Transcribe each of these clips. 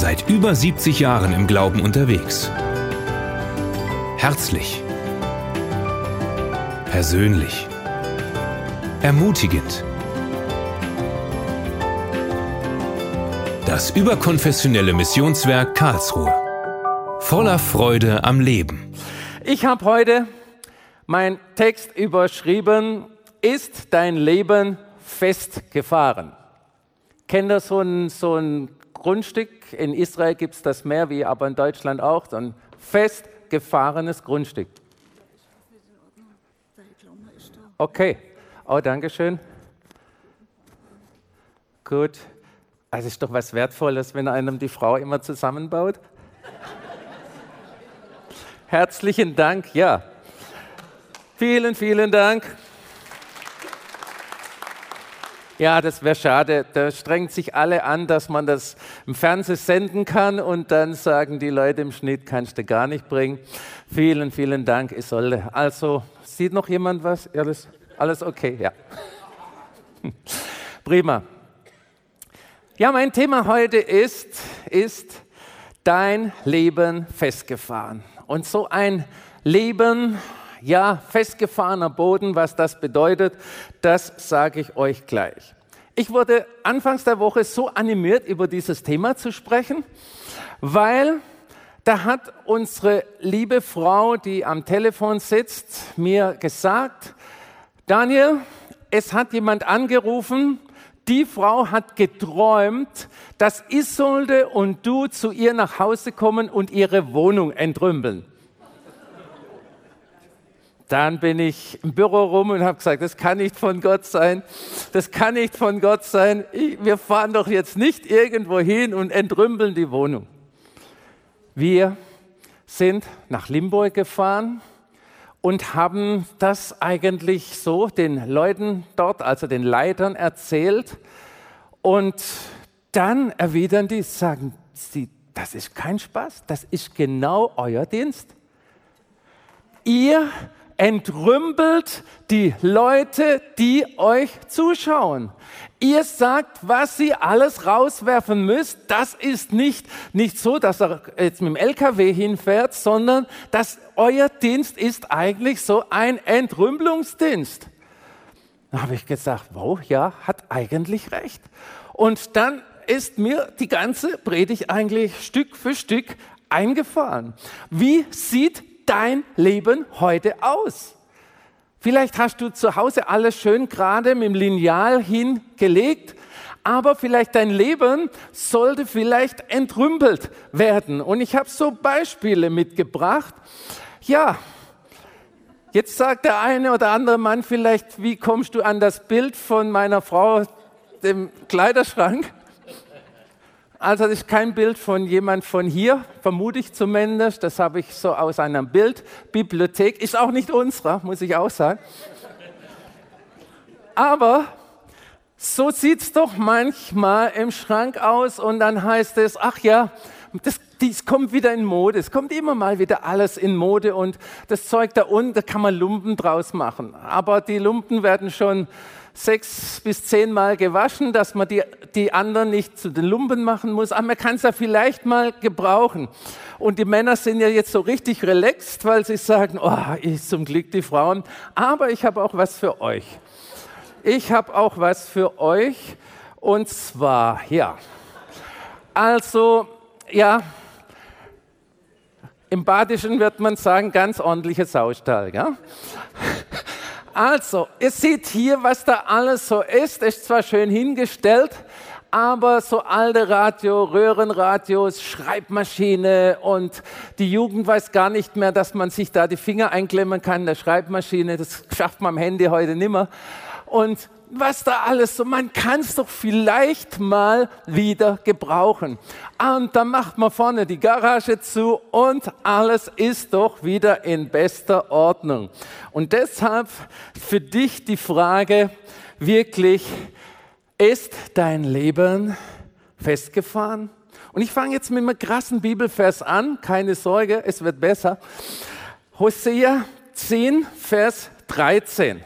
Seit über 70 Jahren im Glauben unterwegs. Herzlich. Persönlich. Ermutigend. Das überkonfessionelle Missionswerk Karlsruhe. Voller Freude am Leben. Ich habe heute mein Text überschrieben, ist dein Leben festgefahren? Kennt ihr so ein, so ein Grundstück? In Israel gibt es das mehr, wie aber in Deutschland auch, so ein festgefahrenes Grundstück. Okay, oh, danke schön. Gut. Also ist doch was Wertvolles, wenn einem die Frau immer zusammenbaut. Herzlichen Dank, ja. Vielen, vielen Dank. Ja, das wäre schade. Da strengt sich alle an, dass man das im Fernsehen senden kann und dann sagen die Leute im Schnitt, kannst du gar nicht bringen. Vielen, vielen Dank, Isolde. Also, sieht noch jemand was? Alles, alles okay? Ja. Prima. Ja, mein Thema heute ist, ist dein Leben festgefahren. Und so ein Leben, ja, festgefahrener Boden, was das bedeutet, das sage ich euch gleich. Ich wurde anfangs der Woche so animiert, über dieses Thema zu sprechen, weil da hat unsere liebe Frau, die am Telefon sitzt, mir gesagt, Daniel, es hat jemand angerufen die Frau hat geträumt, dass Isolde und du zu ihr nach Hause kommen und ihre Wohnung entrümpeln. Dann bin ich im Büro rum und habe gesagt, das kann nicht von Gott sein. Das kann nicht von Gott sein. Wir fahren doch jetzt nicht irgendwo hin und entrümpeln die Wohnung. Wir sind nach Limburg gefahren und haben das eigentlich so den Leuten dort, also den Leitern erzählt. Und dann erwidern die, sagen sie, das ist kein Spaß, das ist genau euer Dienst. Ihr entrümpelt die Leute, die euch zuschauen. Ihr sagt, was ihr alles rauswerfen müsst. Das ist nicht, nicht so, dass er jetzt mit dem LKW hinfährt, sondern dass euer Dienst ist eigentlich so ein Entrümpelungsdienst. Da habe ich gesagt, wow, ja, hat eigentlich recht. Und dann ist mir die ganze Predigt eigentlich Stück für Stück eingefahren. Wie sieht dein Leben heute aus? Vielleicht hast du zu Hause alles schön gerade mit dem Lineal hingelegt, aber vielleicht dein Leben sollte vielleicht entrümpelt werden. Und ich habe so Beispiele mitgebracht. Ja, jetzt sagt der eine oder andere Mann vielleicht, wie kommst du an das Bild von meiner Frau, dem Kleiderschrank? Also das ist kein Bild von jemand von hier, vermute ich zumindest. Das habe ich so aus einer Bildbibliothek. Ist auch nicht unserer, muss ich auch sagen. Aber so sieht es doch manchmal im Schrank aus und dann heißt es, ach ja, das, dies kommt wieder in Mode. Es kommt immer mal wieder alles in Mode und das Zeug da unten, da kann man Lumpen draus machen. Aber die Lumpen werden schon sechs bis zehnmal gewaschen, dass man die, die anderen nicht zu den Lumpen machen muss. Aber man kann es ja vielleicht mal gebrauchen. Und die Männer sind ja jetzt so richtig relaxed, weil sie sagen, oh, ich zum Glück die Frauen. Aber ich habe auch was für euch. Ich habe auch was für euch. Und zwar, ja. Also, ja, im Badischen wird man sagen, ganz ordentliches Saustall. Ja? Also, ihr seht hier, was da alles so ist. Ist zwar schön hingestellt, aber so alte Radio, Röhrenradios, Schreibmaschine und die Jugend weiß gar nicht mehr, dass man sich da die Finger einklemmen kann in der Schreibmaschine. Das schafft man am Handy heute nimmer. Und was da alles so, man kann es doch vielleicht mal wieder gebrauchen. Und dann macht man vorne die Garage zu und alles ist doch wieder in bester Ordnung. Und deshalb für dich die Frage wirklich, ist dein Leben festgefahren? Und ich fange jetzt mit einem krassen Bibelvers an, keine Sorge, es wird besser. Hosea 10, Vers 13.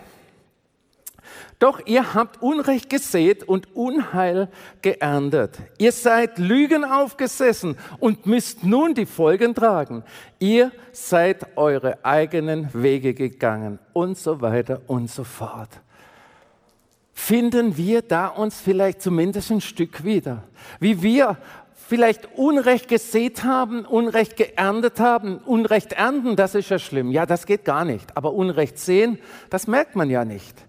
Doch ihr habt Unrecht gesät und Unheil geerntet. Ihr seid Lügen aufgesessen und müsst nun die Folgen tragen. Ihr seid eure eigenen Wege gegangen und so weiter und so fort. Finden wir da uns vielleicht zumindest ein Stück wieder, wie wir vielleicht Unrecht gesät haben, Unrecht geerntet haben. Unrecht ernten, das ist ja schlimm. Ja, das geht gar nicht. Aber Unrecht sehen, das merkt man ja nicht.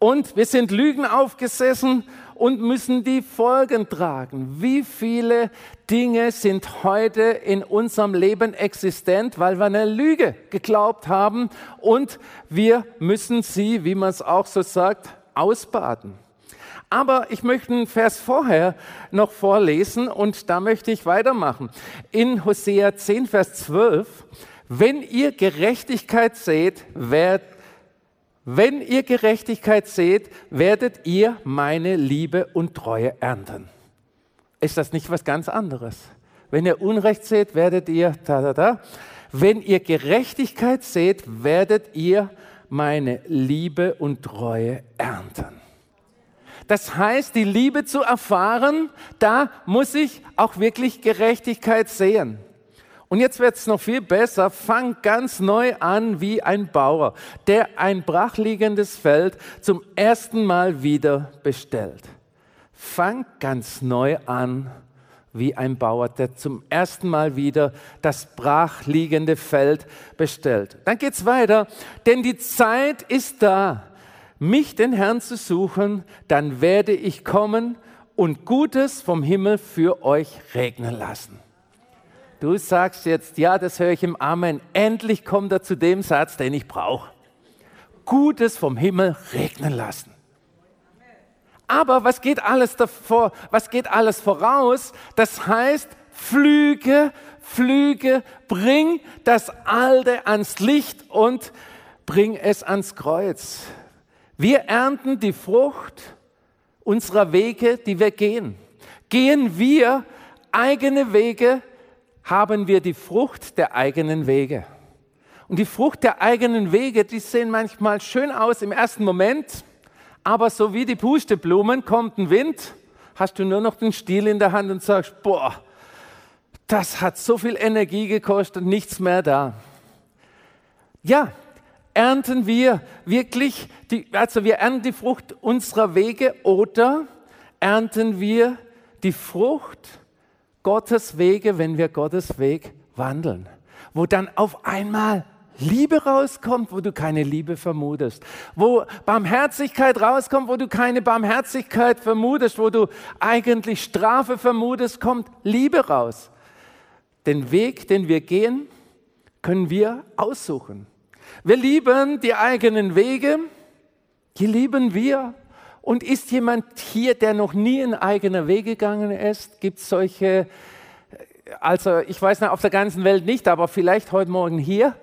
Und wir sind Lügen aufgesessen und müssen die Folgen tragen. Wie viele Dinge sind heute in unserem Leben existent, weil wir eine Lüge geglaubt haben und wir müssen sie, wie man es auch so sagt, ausbaden. Aber ich möchte einen Vers vorher noch vorlesen und da möchte ich weitermachen. In Hosea 10, Vers 12, wenn ihr Gerechtigkeit seht, werdet wenn ihr Gerechtigkeit seht, werdet ihr meine Liebe und Treue ernten. Ist das nicht was ganz anderes? Wenn ihr Unrecht seht, werdet ihr da, da, da. Wenn ihr Gerechtigkeit seht, werdet ihr meine Liebe und Treue ernten. Das heißt, die Liebe zu erfahren, da muss ich auch wirklich Gerechtigkeit sehen. Und jetzt wird es noch viel besser. Fang ganz neu an wie ein Bauer, der ein brachliegendes Feld zum ersten Mal wieder bestellt. Fang ganz neu an wie ein Bauer, der zum ersten Mal wieder das brachliegende Feld bestellt. Dann geht's weiter, denn die Zeit ist da mich den Herrn zu suchen, dann werde ich kommen und Gutes vom Himmel für euch regnen lassen. Du sagst jetzt, ja, das höre ich im Amen. Endlich kommt er zu dem Satz, den ich brauche. Gutes vom Himmel regnen lassen. Aber was geht alles davor? Was geht alles voraus? Das heißt, Flüge, Flüge, bring das Alte ans Licht und bring es ans Kreuz. Wir ernten die Frucht unserer Wege, die wir gehen. Gehen wir eigene Wege, haben wir die Frucht der eigenen Wege. Und die Frucht der eigenen Wege, die sehen manchmal schön aus im ersten Moment, aber so wie die Pusteblumen kommt ein Wind, hast du nur noch den Stiel in der Hand und sagst, boah, das hat so viel Energie gekostet, nichts mehr da. Ja, ernten wir wirklich, die, also wir ernten die Frucht unserer Wege oder ernten wir die Frucht Gottes Wege, wenn wir Gottes Weg wandeln, wo dann auf einmal Liebe rauskommt, wo du keine Liebe vermutest, wo Barmherzigkeit rauskommt, wo du keine Barmherzigkeit vermutest, wo du eigentlich Strafe vermutest, kommt Liebe raus. Den Weg, den wir gehen, können wir aussuchen. Wir lieben die eigenen Wege, die lieben wir. Und ist jemand hier, der noch nie in eigene Wege gegangen ist? Gibt es solche, also ich weiß nicht, auf der ganzen Welt nicht, aber vielleicht heute Morgen hier?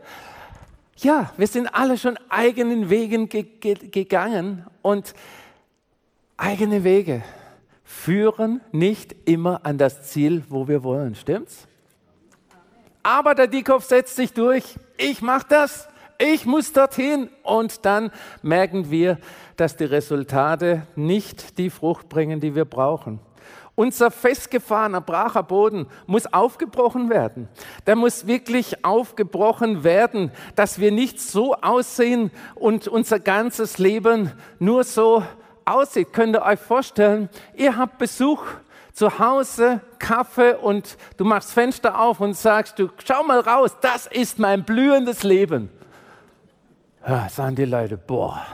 Ja, wir sind alle schon eigenen Wegen ge ge gegangen und eigene Wege führen nicht immer an das Ziel, wo wir wollen, stimmt's? Aber der Dieckhoff setzt sich durch. Ich mache das ich muss dorthin. Und dann merken wir, dass die Resultate nicht die Frucht bringen, die wir brauchen. Unser festgefahrener, bracher Boden muss aufgebrochen werden. Der muss wirklich aufgebrochen werden, dass wir nicht so aussehen und unser ganzes Leben nur so aussieht. Könnt ihr euch vorstellen, ihr habt Besuch zu Hause, Kaffee und du machst Fenster auf und sagst, du schau mal raus, das ist mein blühendes Leben ja, sagen die Leute, boah,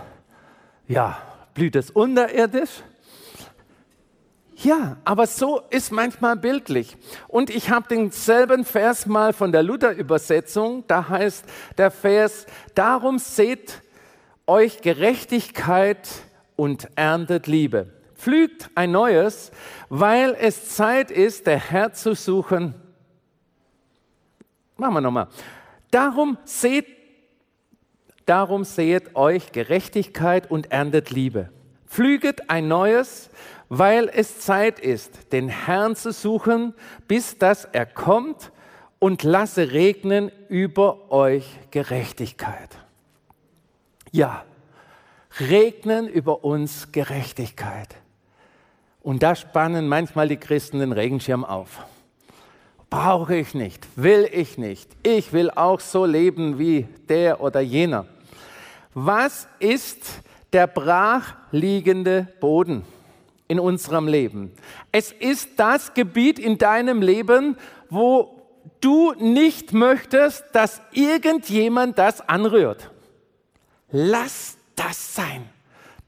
ja, blüht es unterirdisch? Ja, aber so ist manchmal bildlich. Und ich habe denselben Vers mal von der Luther-Übersetzung. Da heißt der Vers, darum seht euch Gerechtigkeit und erntet Liebe. Pflügt ein neues, weil es Zeit ist, der Herr zu suchen. Machen wir nochmal. Darum seht Darum sehet euch Gerechtigkeit und erntet Liebe. Pflüget ein neues, weil es Zeit ist, den Herrn zu suchen, bis dass er kommt und lasse regnen über euch Gerechtigkeit. Ja, regnen über uns Gerechtigkeit. Und da spannen manchmal die Christen den Regenschirm auf. Brauche ich nicht, will ich nicht. Ich will auch so leben wie der oder jener. Was ist der brachliegende Boden in unserem Leben? Es ist das Gebiet in deinem Leben, wo du nicht möchtest, dass irgendjemand das anrührt. Lass das sein.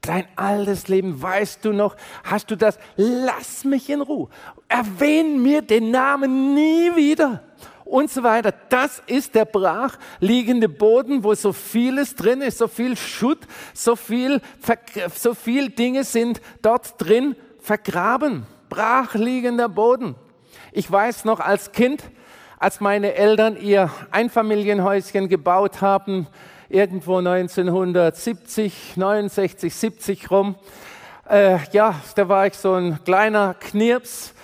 Dein altes Leben, weißt du noch, hast du das? Lass mich in Ruhe. Erwähn mir den Namen nie wieder. Und so weiter. Das ist der brachliegende Boden, wo so vieles drin ist, so viel Schutt, so viel, so viel Dinge sind dort drin vergraben. Brachliegender Boden. Ich weiß noch als Kind, als meine Eltern ihr Einfamilienhäuschen gebaut haben, irgendwo 1970, 69, 70 rum. Äh, ja, da war ich so ein kleiner Knirps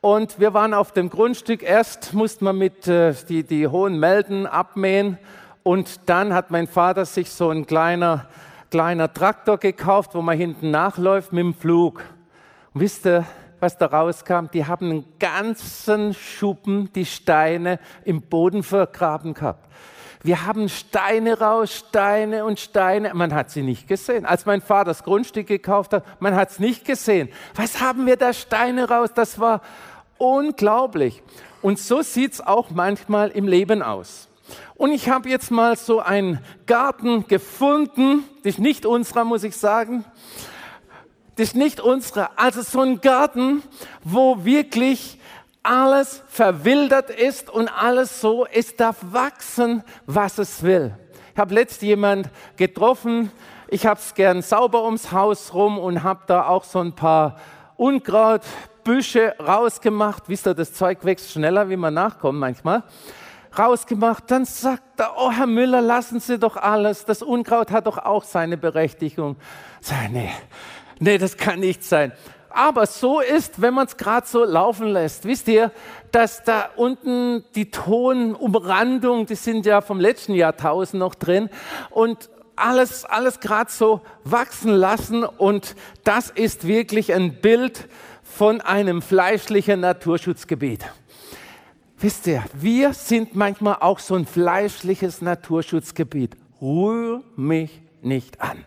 und wir waren auf dem Grundstück. Erst musste man mit äh, die, die hohen Melden abmähen und dann hat mein Vater sich so ein kleiner, kleiner Traktor gekauft, wo man hinten nachläuft mit dem Flug. Und wisst ihr, was da rauskam? Die haben einen ganzen Schuppen die Steine im Boden vergraben gehabt. Wir haben Steine raus, Steine und Steine. Man hat sie nicht gesehen. Als mein Vater das Grundstück gekauft hat, man hat es nicht gesehen. Was haben wir da Steine raus? Das war unglaublich. Und so sieht es auch manchmal im Leben aus. Und ich habe jetzt mal so einen Garten gefunden, das ist nicht unserer, muss ich sagen. Das ist nicht unserer. Also so ein Garten, wo wirklich alles verwildert ist und alles so, es darf wachsen, was es will. Ich habe letztens jemand getroffen, ich habe es gern sauber ums Haus rum und habe da auch so ein paar Unkrautbüsche rausgemacht. Wisst ihr, das Zeug wächst schneller, wie man nachkommt manchmal. Rausgemacht, dann sagt er, oh Herr Müller, lassen Sie doch alles, das Unkraut hat doch auch seine Berechtigung. Sag, nee, nee, das kann nicht sein aber so ist, wenn man es gerade so laufen lässt. Wisst ihr, dass da unten die Tonumrandung, die sind ja vom letzten Jahrtausend noch drin und alles, alles gerade so wachsen lassen und das ist wirklich ein Bild von einem fleischlichen Naturschutzgebiet. Wisst ihr, wir sind manchmal auch so ein fleischliches Naturschutzgebiet. Rühr mich nicht an.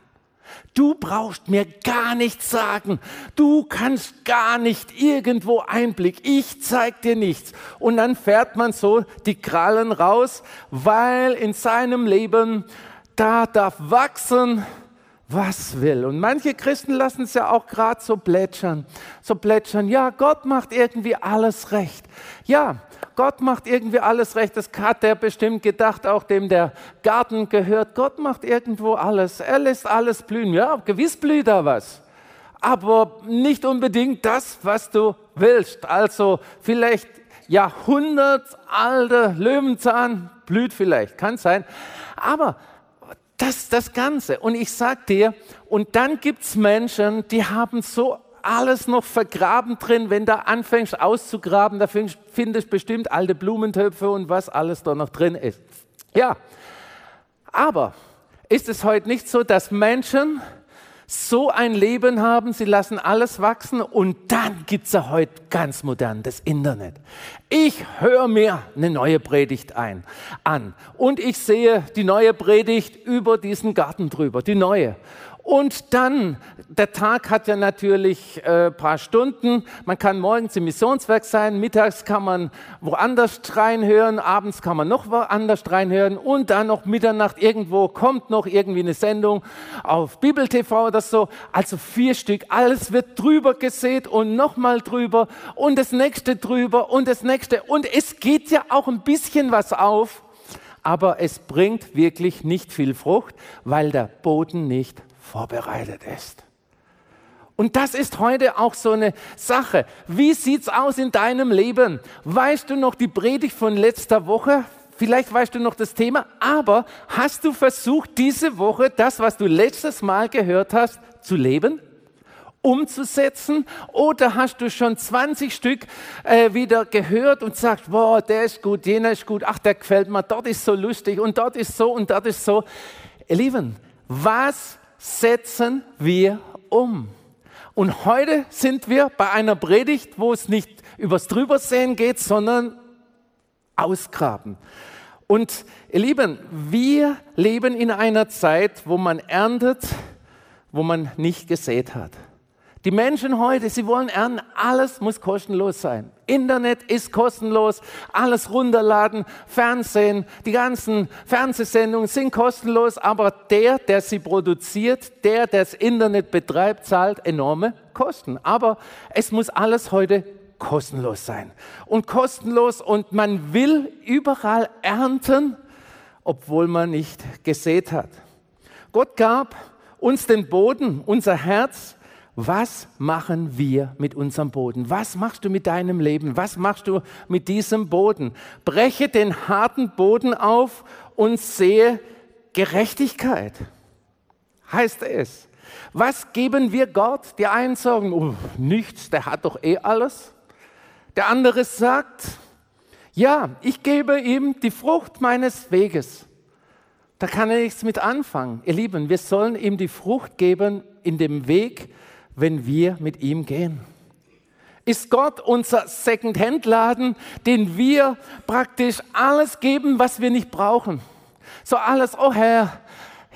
Du brauchst mir gar nichts sagen. Du kannst gar nicht irgendwo Einblick. Ich zeig dir nichts. Und dann fährt man so die Krallen raus, weil in seinem Leben da darf wachsen, was will. Und manche Christen lassen es ja auch gerade so plätschern. So plätschern, ja, Gott macht irgendwie alles recht. Ja, Gott macht irgendwie alles recht. Das hat er bestimmt gedacht, auch dem der Garten gehört. Gott macht irgendwo alles. Er lässt alles blühen. Ja, gewiss blüht da was. Aber nicht unbedingt das, was du willst. Also vielleicht jahrhundertalter Löwenzahn blüht vielleicht, kann sein. Aber das das Ganze. Und ich sag dir, und dann gibt es Menschen, die haben so alles noch vergraben drin. Wenn du anfängst auszugraben, da findest du bestimmt alte Blumentöpfe und was alles da noch drin ist. Ja, aber ist es heute nicht so, dass Menschen so ein Leben haben, sie lassen alles wachsen und dann gibt es ja heute ganz modern das Internet. Ich höre mir eine neue Predigt ein, an und ich sehe die neue Predigt über diesen Garten drüber, die neue. Und dann, der Tag hat ja natürlich ein äh, paar Stunden. Man kann morgens im Missionswerk sein, mittags kann man woanders reinhören, abends kann man noch woanders reinhören und dann noch Mitternacht irgendwo kommt noch irgendwie eine Sendung auf Bibel TV oder so. Also vier Stück. Alles wird drüber gesät und nochmal drüber und das nächste drüber und das nächste. Und es geht ja auch ein bisschen was auf, aber es bringt wirklich nicht viel Frucht, weil der Boden nicht vorbereitet ist. Und das ist heute auch so eine Sache. Wie sieht's aus in deinem Leben? Weißt du noch die Predigt von letzter Woche? Vielleicht weißt du noch das Thema, aber hast du versucht, diese Woche das, was du letztes Mal gehört hast, zu leben? umzusetzen? Oder hast du schon 20 Stück äh, wieder gehört und sagst, boah, der ist gut, jener ist gut, ach, der gefällt mir, dort ist so lustig und dort ist so und dort ist so. Ihr Lieben, was setzen wir um. Und heute sind wir bei einer Predigt, wo es nicht übers Drübersehen geht, sondern ausgraben. Und ihr Lieben, wir leben in einer Zeit, wo man erntet, wo man nicht gesät hat. Die Menschen heute, sie wollen ernten, alles muss kostenlos sein. Internet ist kostenlos, alles runterladen, Fernsehen, die ganzen Fernsehsendungen sind kostenlos, aber der, der sie produziert, der, der das Internet betreibt, zahlt enorme Kosten. Aber es muss alles heute kostenlos sein. Und kostenlos und man will überall ernten, obwohl man nicht gesät hat. Gott gab uns den Boden, unser Herz, was machen wir mit unserem Boden? Was machst du mit deinem Leben? Was machst du mit diesem Boden? Breche den harten Boden auf und sehe Gerechtigkeit, heißt es. Was geben wir Gott? Die einen sagen, oh, nichts, der hat doch eh alles. Der andere sagt, ja, ich gebe ihm die Frucht meines Weges. Da kann er nichts mit anfangen. Ihr Lieben, wir sollen ihm die Frucht geben in dem Weg, wenn wir mit ihm gehen? Ist Gott unser Second-Hand-Laden, den wir praktisch alles geben, was wir nicht brauchen? So alles, oh Herr,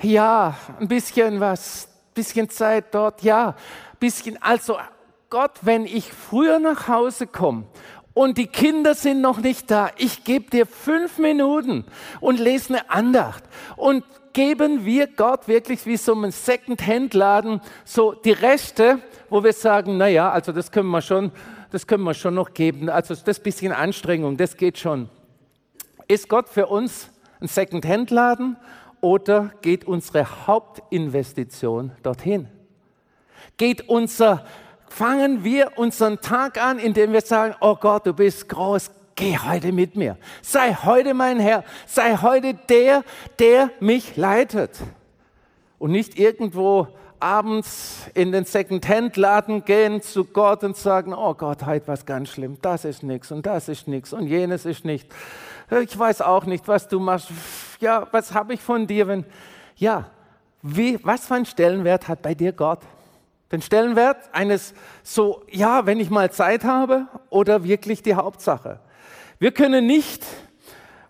ja, ein bisschen was, bisschen Zeit dort, ja, bisschen. Also Gott, wenn ich früher nach Hause komme und die Kinder sind noch nicht da, ich gebe dir fünf Minuten und lese eine Andacht und geben wir Gott wirklich wie so einen Second-Hand-Laden so die Reste, wo wir sagen, naja, also das können wir schon, das können wir schon noch geben. Also das bisschen Anstrengung, das geht schon. Ist Gott für uns ein Second-Hand-Laden oder geht unsere Hauptinvestition dorthin? Geht unser, fangen wir unseren Tag an, indem wir sagen, oh Gott, du bist groß, geh heute mit mir. Sei heute mein Herr. Sei heute der, der mich leitet. Und nicht irgendwo abends in den Second-Hand-Laden gehen zu Gott und sagen, oh Gott, heute was ganz schlimm, das ist nichts und das ist nichts und jenes ist nicht. Ich weiß auch nicht, was du machst. Ja, was habe ich von dir, wenn... Ja, wie, was für einen Stellenwert hat bei dir Gott? Den Stellenwert eines so, ja, wenn ich mal Zeit habe oder wirklich die Hauptsache? Wir können nicht,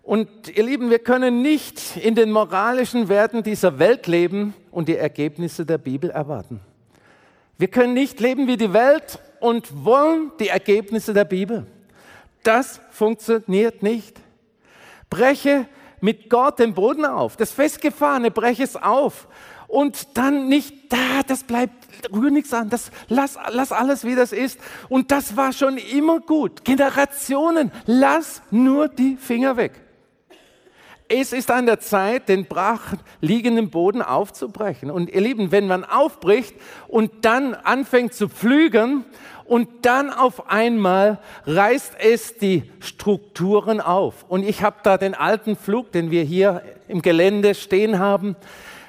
und ihr Lieben, wir können nicht in den moralischen Werten dieser Welt leben und die Ergebnisse der Bibel erwarten. Wir können nicht leben wie die Welt und wollen die Ergebnisse der Bibel. Das funktioniert nicht. Breche mit Gott den Boden auf. Das Festgefahrene, breche es auf. Und dann nicht, da, das bleibt rühr nichts an, das, lass, lass alles, wie das ist. Und das war schon immer gut. Generationen, lass nur die Finger weg. Es ist an der Zeit, den brach liegenden Boden aufzubrechen. Und ihr Lieben, wenn man aufbricht und dann anfängt zu pflügen und dann auf einmal reißt es die Strukturen auf. Und ich habe da den alten Flug, den wir hier im Gelände stehen haben.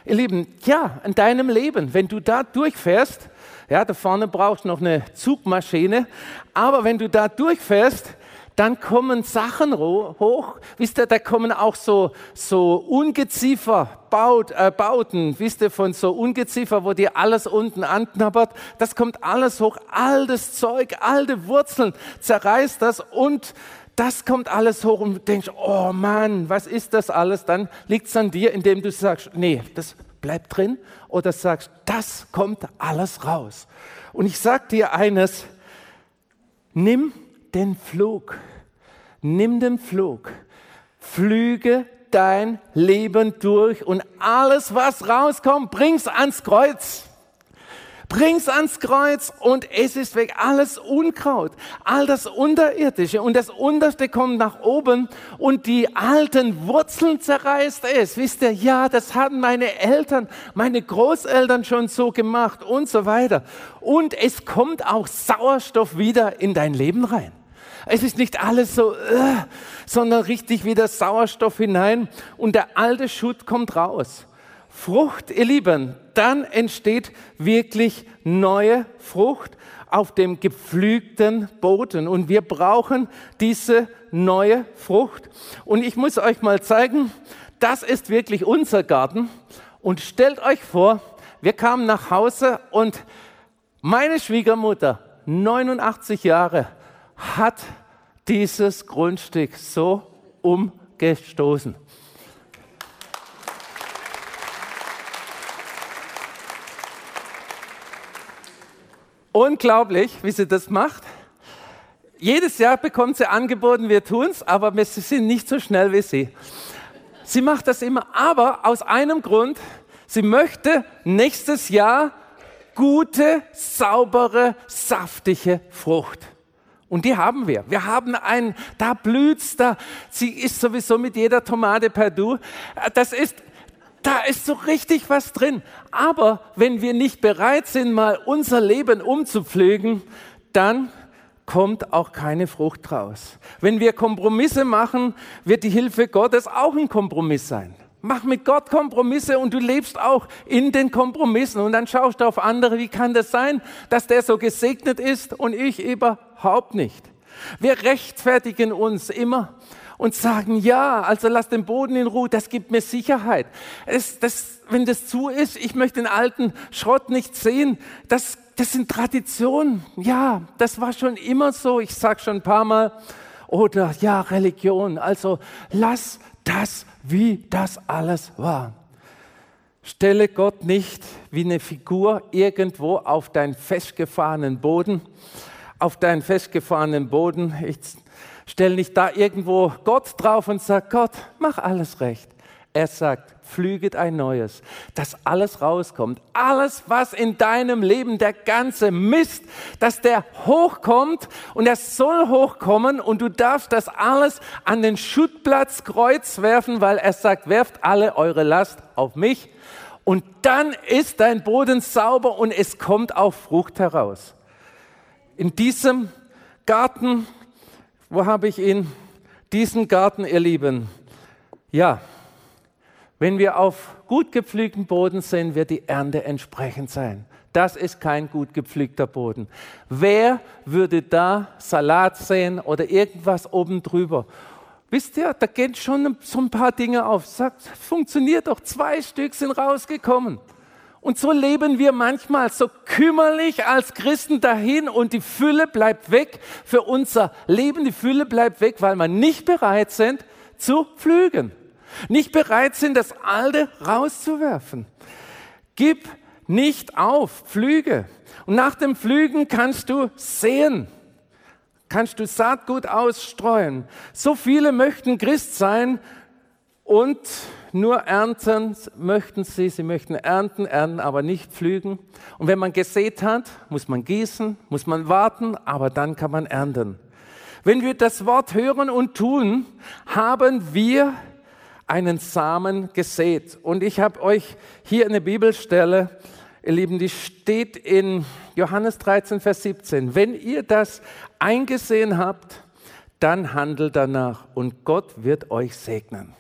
Ihr Lieben, ja, in deinem Leben, wenn du da durchfährst, ja, da vorne brauchst du noch eine Zugmaschine, aber wenn du da durchfährst, dann kommen Sachen hoch, wisst ihr, da kommen auch so, so Ungeziefer, Baut, äh, Bauten, wisst ihr, von so Ungeziefer, wo dir alles unten anknabbert, das kommt alles hoch, altes Zeug, alte Wurzeln, zerreißt das und das kommt alles hoch und denkst, oh Mann, was ist das alles? Dann liegt es an dir, indem du sagst, nee, das bleibt drin oder sagst, das kommt alles raus. Und ich sag dir eines, nimm den Flug, nimm den Flug, flüge dein Leben durch und alles, was rauskommt, bring's ans Kreuz. Bring's ans Kreuz und es ist weg. Alles Unkraut, all das Unterirdische und das Unterste kommt nach oben und die alten Wurzeln zerreißt es. Wisst ihr, ja, das hatten meine Eltern, meine Großeltern schon so gemacht und so weiter. Und es kommt auch Sauerstoff wieder in dein Leben rein. Es ist nicht alles so, äh, sondern richtig wieder Sauerstoff hinein und der alte Schutt kommt raus. Frucht, ihr Lieben, dann entsteht wirklich neue Frucht auf dem gepflügten Boden. Und wir brauchen diese neue Frucht. Und ich muss euch mal zeigen, das ist wirklich unser Garten. Und stellt euch vor, wir kamen nach Hause und meine Schwiegermutter, 89 Jahre, hat dieses Grundstück so umgestoßen. Unglaublich, wie sie das macht. Jedes Jahr bekommt sie angeboten, wir tun es, aber wir sind nicht so schnell wie sie. Sie macht das immer, aber aus einem Grund, sie möchte nächstes Jahr gute, saubere, saftige Frucht. Und die haben wir. Wir haben einen, da blüht's, da, sie ist sowieso mit jeder Tomate per Du. Das ist, da ist so richtig was drin. Aber wenn wir nicht bereit sind, mal unser Leben umzupflegen, dann kommt auch keine Frucht raus. Wenn wir Kompromisse machen, wird die Hilfe Gottes auch ein Kompromiss sein. Mach mit Gott Kompromisse und du lebst auch in den Kompromissen. Und dann schaust du auf andere, wie kann das sein, dass der so gesegnet ist und ich überhaupt nicht. Wir rechtfertigen uns immer und sagen, ja, also lass den Boden in Ruhe, das gibt mir Sicherheit. Es, das, wenn das zu ist, ich möchte den alten Schrott nicht sehen, das, das sind Traditionen. Ja, das war schon immer so, ich sage schon ein paar Mal. Oder ja, Religion. Also lass das, wie das alles war. Stelle Gott nicht wie eine Figur irgendwo auf deinen festgefahrenen Boden, auf deinen festgefahrenen Boden. Ich stell nicht da irgendwo Gott drauf und sag, Gott, mach alles recht. Er sagt, pflüget ein neues, dass alles rauskommt. Alles, was in deinem Leben, der ganze Mist, dass der hochkommt und er soll hochkommen und du darfst das alles an den Schuttplatz Kreuz werfen, weil er sagt, werft alle eure Last auf mich und dann ist dein Boden sauber und es kommt auch Frucht heraus. In diesem Garten wo habe ich ihn? Diesen Garten, ihr Lieben. Ja, wenn wir auf gut gepflügten Boden sind, wird die Ernte entsprechend sein. Das ist kein gut gepflügter Boden. Wer würde da Salat sehen oder irgendwas oben drüber? Wisst ihr, da gehen schon so ein paar Dinge auf. Sagt, funktioniert doch, zwei Stück sind rausgekommen. Und so leben wir manchmal so kümmerlich als Christen dahin und die Fülle bleibt weg für unser Leben. Die Fülle bleibt weg, weil wir nicht bereit sind zu pflügen. Nicht bereit sind, das Alte rauszuwerfen. Gib nicht auf, pflüge. Und nach dem Pflügen kannst du sehen, kannst du Saatgut ausstreuen. So viele möchten Christ sein und nur ernten möchten sie, sie möchten ernten, ernten, aber nicht pflügen. Und wenn man gesät hat, muss man gießen, muss man warten, aber dann kann man ernten. Wenn wir das Wort hören und tun, haben wir einen Samen gesät. Und ich habe euch hier eine Bibelstelle, ihr Lieben, die steht in Johannes 13, Vers 17. Wenn ihr das eingesehen habt, dann handelt danach und Gott wird euch segnen.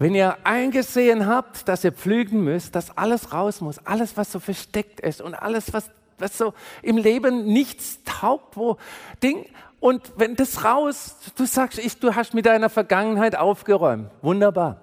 Wenn ihr eingesehen habt, dass ihr pflügen müsst, dass alles raus muss, alles, was so versteckt ist und alles, was, was so im Leben nichts taugt, wo Ding, und wenn das raus, du sagst, ich, du hast mit deiner Vergangenheit aufgeräumt, wunderbar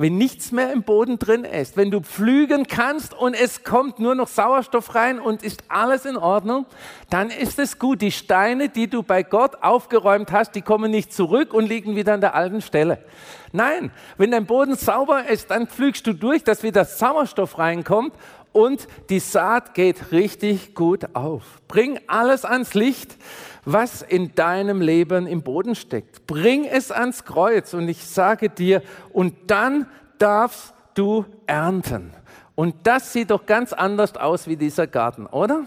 wenn nichts mehr im Boden drin ist, wenn du pflügen kannst und es kommt nur noch Sauerstoff rein und ist alles in Ordnung, dann ist es gut. Die Steine, die du bei Gott aufgeräumt hast, die kommen nicht zurück und liegen wieder an der alten Stelle. Nein, wenn dein Boden sauber ist, dann pflügst du durch, dass wieder Sauerstoff reinkommt und die Saat geht richtig gut auf. Bring alles ans Licht was in deinem Leben im Boden steckt. Bring es ans Kreuz und ich sage dir, und dann darfst du ernten. Und das sieht doch ganz anders aus wie dieser Garten, oder?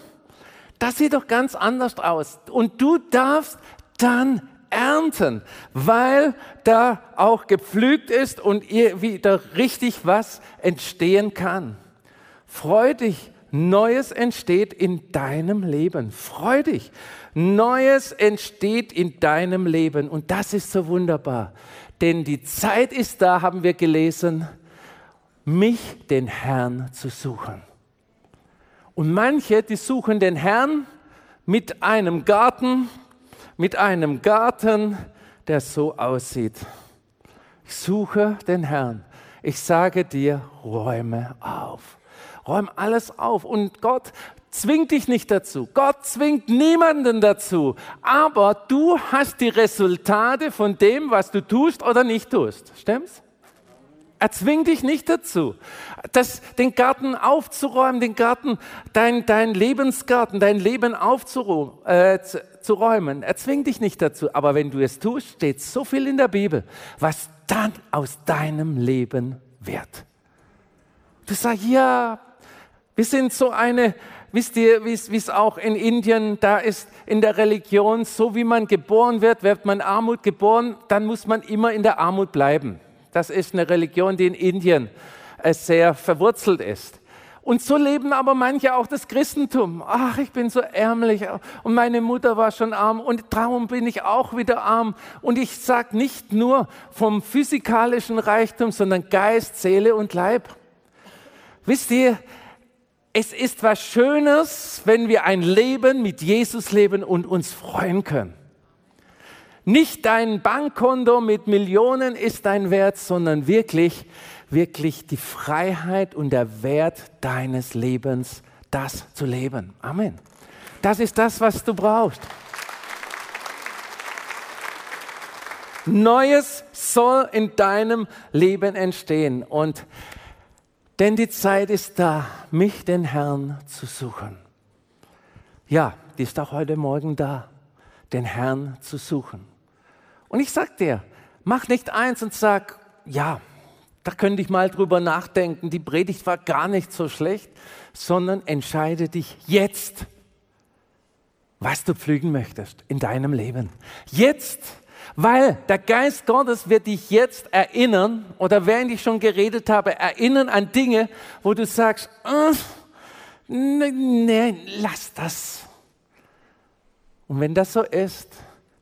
Das sieht doch ganz anders aus. Und du darfst dann ernten, weil da auch gepflügt ist und ihr wieder richtig was entstehen kann. Freu dich, Neues entsteht in deinem Leben. Freu dich. Neues entsteht in deinem Leben und das ist so wunderbar. Denn die Zeit ist da, haben wir gelesen, mich, den Herrn, zu suchen. Und manche, die suchen den Herrn mit einem Garten, mit einem Garten, der so aussieht. Ich suche den Herrn. Ich sage dir, räume auf. Räum alles auf. Und Gott zwingt dich nicht dazu. Gott zwingt niemanden dazu. Aber du hast die Resultate von dem, was du tust oder nicht tust. Stimmt's? Er zwingt dich nicht dazu, das, den Garten aufzuräumen, den Garten, dein, dein Lebensgarten, dein Leben aufzuräumen. Äh, zu, zu räumen. Er zwingt dich nicht dazu. Aber wenn du es tust, steht so viel in der Bibel, was dann aus deinem Leben wird. Du sagst, ja, wir sind so eine, wisst ihr, wie es auch in Indien, da ist in der Religion, so wie man geboren wird, wird man Armut geboren, dann muss man immer in der Armut bleiben. Das ist eine Religion, die in Indien äh, sehr verwurzelt ist. Und so leben aber manche auch das Christentum. Ach, ich bin so ärmlich und meine Mutter war schon arm und darum bin ich auch wieder arm. Und ich sage nicht nur vom physikalischen Reichtum, sondern Geist, Seele und Leib. Wisst ihr, es ist was Schönes, wenn wir ein Leben mit Jesus leben und uns freuen können. Nicht dein Bankkonto mit Millionen ist dein Wert, sondern wirklich, wirklich die Freiheit und der Wert deines Lebens, das zu leben. Amen. Das ist das, was du brauchst. Neues soll in deinem Leben entstehen. Und denn die Zeit ist da, mich, den Herrn, zu suchen. Ja, die ist auch heute Morgen da, den Herrn zu suchen. Und ich sag dir, mach nicht eins und sag, ja, da könnte ich mal drüber nachdenken, die Predigt war gar nicht so schlecht, sondern entscheide dich jetzt, was du pflügen möchtest in deinem Leben. Jetzt, weil der Geist Gottes wird dich jetzt erinnern oder während ich schon geredet habe, erinnern an Dinge, wo du sagst, äh, nee, nee, lass das. Und wenn das so ist,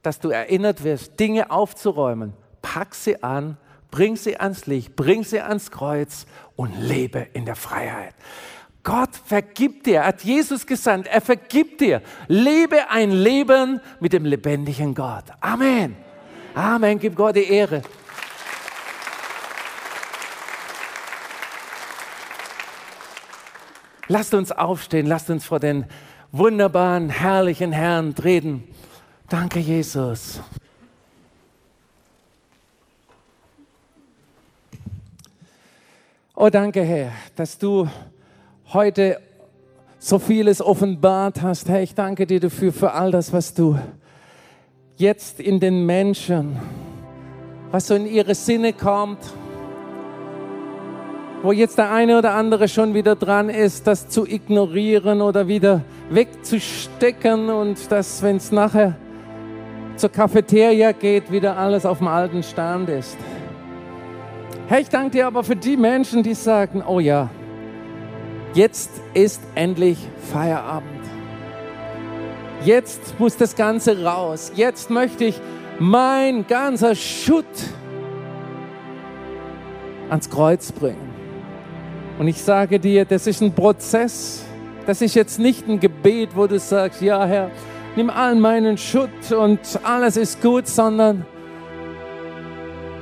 dass du erinnert wirst, Dinge aufzuräumen. Pack sie an, bring sie ans Licht, bring sie ans Kreuz und lebe in der Freiheit. Gott vergibt dir, hat Jesus gesandt, er vergibt dir. Lebe ein Leben mit dem lebendigen Gott. Amen. Amen, gib Gott die Ehre. Lasst uns aufstehen, lasst uns vor den wunderbaren, herrlichen Herrn treten. Danke, Jesus. Oh, danke, Herr, dass du heute so vieles offenbart hast. Herr, ich danke dir dafür, für all das, was du jetzt in den Menschen, was so in ihre Sinne kommt, wo jetzt der eine oder andere schon wieder dran ist, das zu ignorieren oder wieder wegzustecken und dass, wenn es nachher zur Cafeteria geht, wieder alles auf dem alten Stand ist. Herr, ich danke dir aber für die Menschen, die sagen, oh ja, jetzt ist endlich Feierabend. Jetzt muss das Ganze raus. Jetzt möchte ich mein ganzer Schutt ans Kreuz bringen. Und ich sage dir, das ist ein Prozess. Das ist jetzt nicht ein Gebet, wo du sagst, ja Herr, nimm all meinen Schutt und alles ist gut, sondern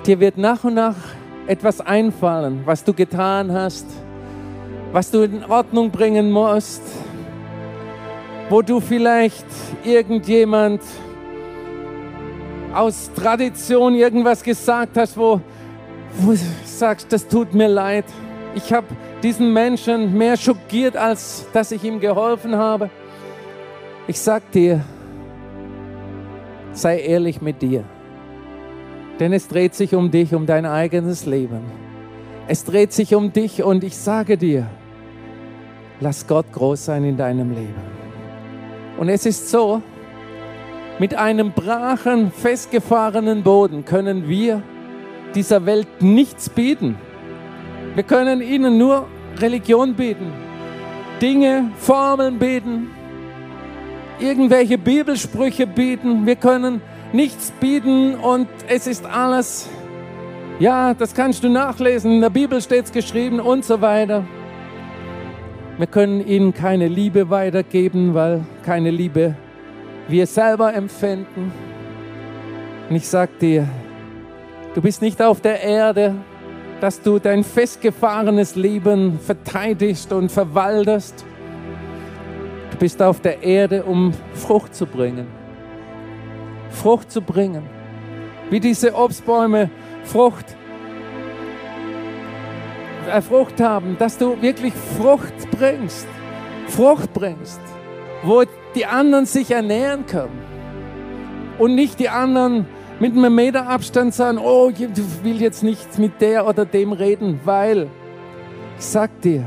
dir wird nach und nach etwas einfallen, was du getan hast, was du in Ordnung bringen musst, wo du vielleicht irgendjemand aus Tradition irgendwas gesagt hast, wo, du sagst, das tut mir leid. Ich habe diesen Menschen mehr schockiert, als dass ich ihm geholfen habe. Ich sag dir, sei ehrlich mit dir. Denn es dreht sich um dich, um dein eigenes Leben. Es dreht sich um dich und ich sage dir, lass Gott groß sein in deinem Leben. Und es ist so, mit einem brachen, festgefahrenen Boden können wir dieser Welt nichts bieten. Wir können ihnen nur Religion bieten, Dinge, Formeln bieten, irgendwelche Bibelsprüche bieten. Wir können nichts bieten und es ist alles, ja, das kannst du nachlesen, in der Bibel steht es geschrieben und so weiter. Wir können ihnen keine Liebe weitergeben, weil keine Liebe wir selber empfinden. Und ich sag dir, du bist nicht auf der Erde, dass du dein festgefahrenes Leben verteidigst und verwaltest. Du bist auf der Erde, um Frucht zu bringen. Frucht zu bringen. Wie diese Obstbäume Frucht, äh, Frucht haben, dass du wirklich Frucht bringst. Frucht bringst, wo die anderen sich ernähren können. Und nicht die anderen mit einem Meter Abstand sagen, oh, ich will jetzt nicht mit der oder dem reden, weil ich sag dir,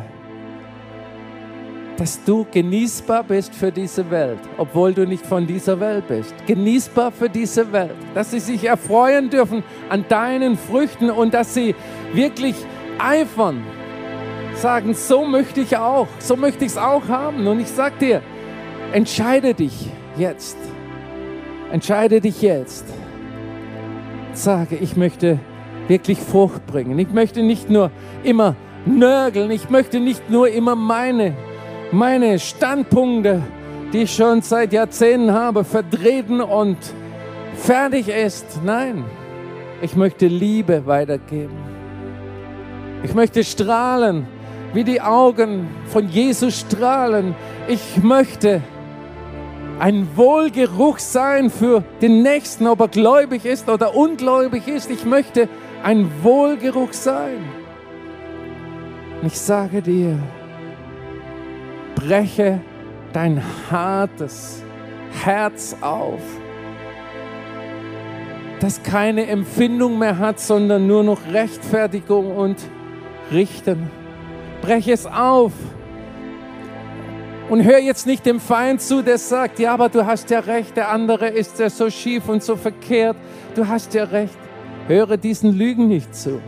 dass du genießbar bist für diese Welt, obwohl du nicht von dieser Welt bist. Genießbar für diese Welt, dass sie sich erfreuen dürfen an deinen Früchten und dass sie wirklich eifern, sagen, so möchte ich auch, so möchte ich es auch haben. Und ich sag dir, entscheide dich jetzt. Entscheide dich jetzt sage, ich möchte wirklich Frucht bringen. Ich möchte nicht nur immer nörgeln, ich möchte nicht nur immer meine, meine Standpunkte, die ich schon seit Jahrzehnten habe, vertreten und fertig ist. Nein, ich möchte Liebe weitergeben. Ich möchte strahlen, wie die Augen von Jesus strahlen. Ich möchte ein Wohlgeruch sein für den Nächsten, ob er gläubig ist oder ungläubig ist. Ich möchte ein Wohlgeruch sein. Ich sage dir, breche dein hartes Herz auf, das keine Empfindung mehr hat, sondern nur noch Rechtfertigung und Richten. Breche es auf und hör jetzt nicht dem Feind zu, der sagt, ja, aber du hast ja recht, der andere ist ja so schief und so verkehrt. Du hast ja recht. Höre diesen Lügen nicht zu.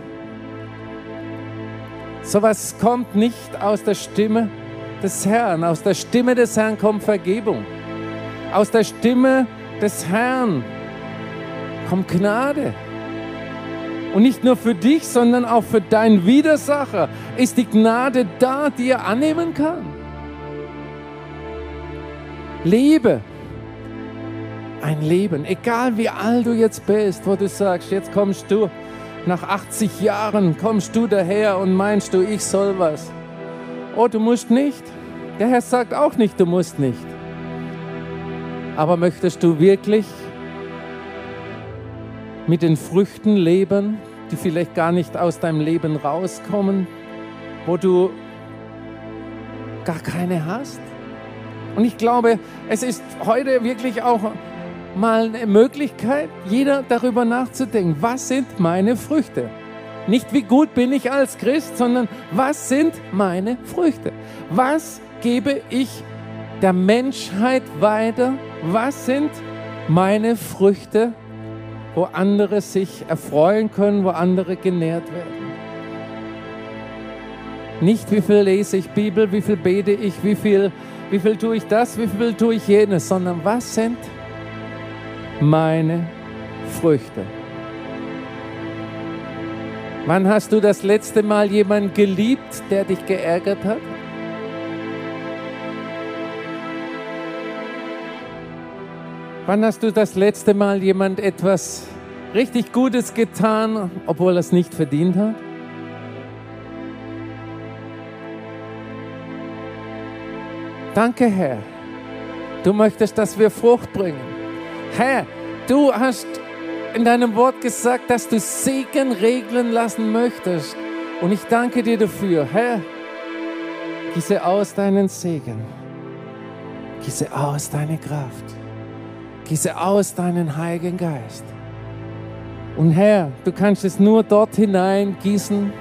Sowas kommt nicht aus der Stimme des Herrn. Aus der Stimme des Herrn kommt Vergebung. Aus der Stimme des Herrn kommt Gnade. Und nicht nur für dich, sondern auch für deinen Widersacher ist die Gnade da, die er annehmen kann. Lebe ein Leben, egal wie alt du jetzt bist, wo du sagst, jetzt kommst du nach 80 Jahren, kommst du daher und meinst du, ich soll was. Oh, du musst nicht. Der Herr sagt auch nicht, du musst nicht. Aber möchtest du wirklich mit den Früchten leben, die vielleicht gar nicht aus deinem Leben rauskommen, wo du gar keine hast? Und ich glaube, es ist heute wirklich auch mal eine Möglichkeit, jeder darüber nachzudenken, was sind meine Früchte? Nicht wie gut bin ich als Christ, sondern was sind meine Früchte? Was gebe ich der Menschheit weiter? Was sind meine Früchte, wo andere sich erfreuen können, wo andere genährt werden? Nicht wie viel lese ich Bibel, wie viel bete ich, wie viel wie viel tue ich das, wie viel tue ich jenes, sondern was sind meine Früchte? Wann hast du das letzte Mal jemanden geliebt, der dich geärgert hat? Wann hast du das letzte Mal jemand etwas richtig Gutes getan, obwohl er es nicht verdient hat? Danke, Herr. Du möchtest, dass wir Frucht bringen. Herr, du hast in deinem Wort gesagt, dass du Segen regeln lassen möchtest. Und ich danke dir dafür. Herr, gieße aus deinen Segen. Gieße aus deine Kraft. Gieße aus deinen Heiligen Geist. Und Herr, du kannst es nur dort hinein gießen,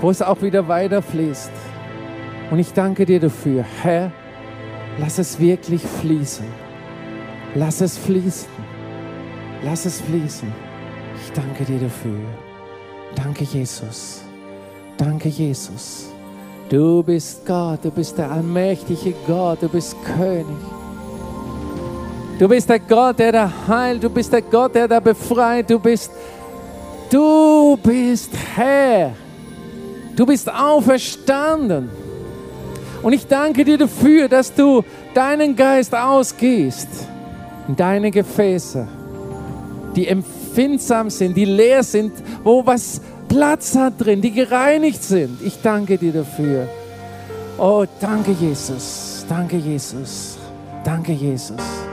wo es auch wieder weiterfließt. Und ich danke dir dafür, Herr, lass es wirklich fließen. Lass es fließen. Lass es fließen. Ich danke dir dafür. Danke, Jesus. Danke, Jesus. Du bist Gott, du bist der allmächtige Gott, du bist König. Du bist der Gott, der da heilt, du bist der Gott, der da befreit, du bist, du bist Herr. Du bist auferstanden. Und ich danke dir dafür, dass du deinen Geist ausgehst in deine Gefäße, die empfindsam sind, die leer sind, wo was Platz hat drin, die gereinigt sind. Ich danke dir dafür. Oh, danke Jesus, danke Jesus, danke Jesus.